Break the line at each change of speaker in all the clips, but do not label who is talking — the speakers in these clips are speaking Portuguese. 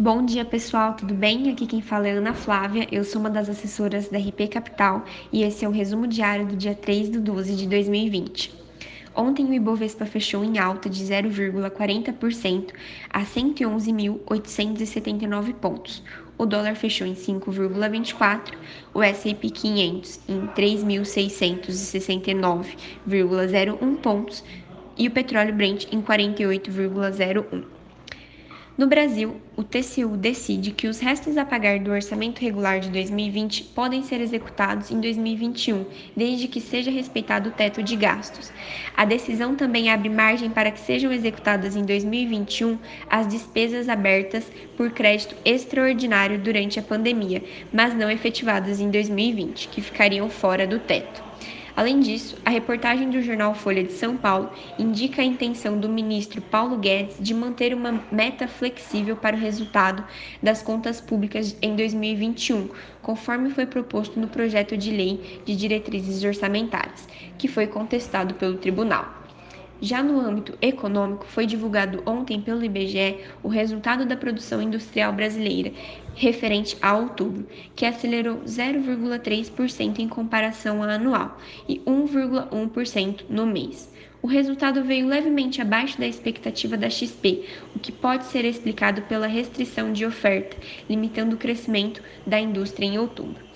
Bom dia, pessoal, tudo bem? Aqui quem fala é Ana Flávia, eu sou uma das assessoras da RP Capital e esse é o resumo diário do dia 3 de 12 de 2020. Ontem o Ibovespa fechou em alta de 0,40% a 111.879 pontos. O dólar fechou em 5,24, o S&P 500 em 3.669,01 pontos e o petróleo Brent em 48,01. No Brasil, o TCU decide que os restos a pagar do orçamento regular de 2020 podem ser executados em 2021, desde que seja respeitado o teto de gastos. A decisão também abre margem para que sejam executadas em 2021 as despesas abertas por crédito extraordinário durante a pandemia, mas não efetivadas em 2020, que ficariam fora do teto. Além disso, a reportagem do jornal Folha de São Paulo indica a intenção do ministro Paulo Guedes de manter uma meta flexível para o resultado das contas públicas em 2021, conforme foi proposto no projeto de lei de diretrizes orçamentárias, que foi contestado pelo tribunal. Já no âmbito econômico, foi divulgado ontem pelo IBGE o resultado da produção industrial brasileira, referente a outubro, que acelerou 0,3% em comparação à anual e 1,1% no mês. O resultado veio levemente abaixo da expectativa da XP, o que pode ser explicado pela restrição de oferta, limitando o crescimento da indústria em outubro.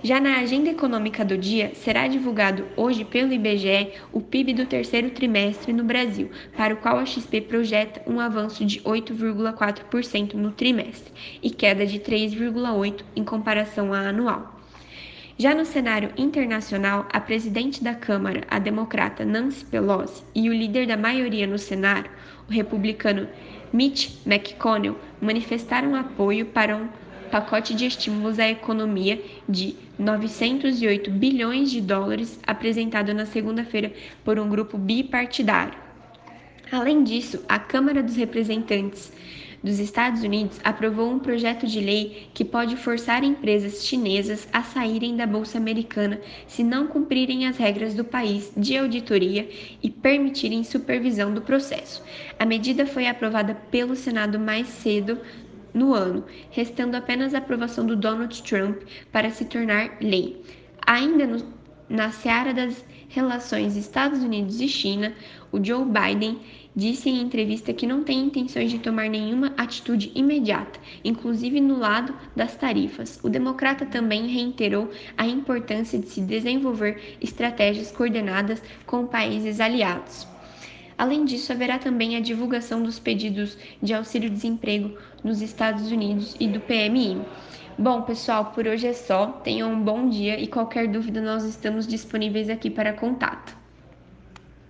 Já na agenda econômica do dia, será divulgado hoje pelo IBGE o PIB do terceiro trimestre no Brasil, para o qual a XP projeta um avanço de 8,4% no trimestre e queda de 3,8% em comparação à anual. Já no cenário internacional, a presidente da Câmara, a democrata Nancy Pelosi, e o líder da maioria no Senado, o republicano Mitch McConnell, manifestaram apoio para um pacote de estímulos à economia de 908 bilhões de dólares apresentado na segunda-feira por um grupo bipartidário. Além disso, a Câmara dos Representantes dos Estados Unidos aprovou um projeto de lei que pode forçar empresas chinesas a saírem da Bolsa Americana se não cumprirem as regras do país de auditoria e permitirem supervisão do processo. A medida foi aprovada pelo Senado mais cedo no ano, restando apenas a aprovação do Donald Trump para se tornar lei. Ainda no, na seara das relações Estados Unidos e China, o Joe Biden disse em entrevista que não tem intenções de tomar nenhuma atitude imediata, inclusive no lado das tarifas. O democrata também reiterou a importância de se desenvolver estratégias coordenadas com países aliados. Além disso, haverá também a divulgação dos pedidos de auxílio-desemprego nos Estados Unidos e do PMI. Bom, pessoal, por hoje é só. Tenham um bom dia e qualquer dúvida nós estamos disponíveis aqui para contato.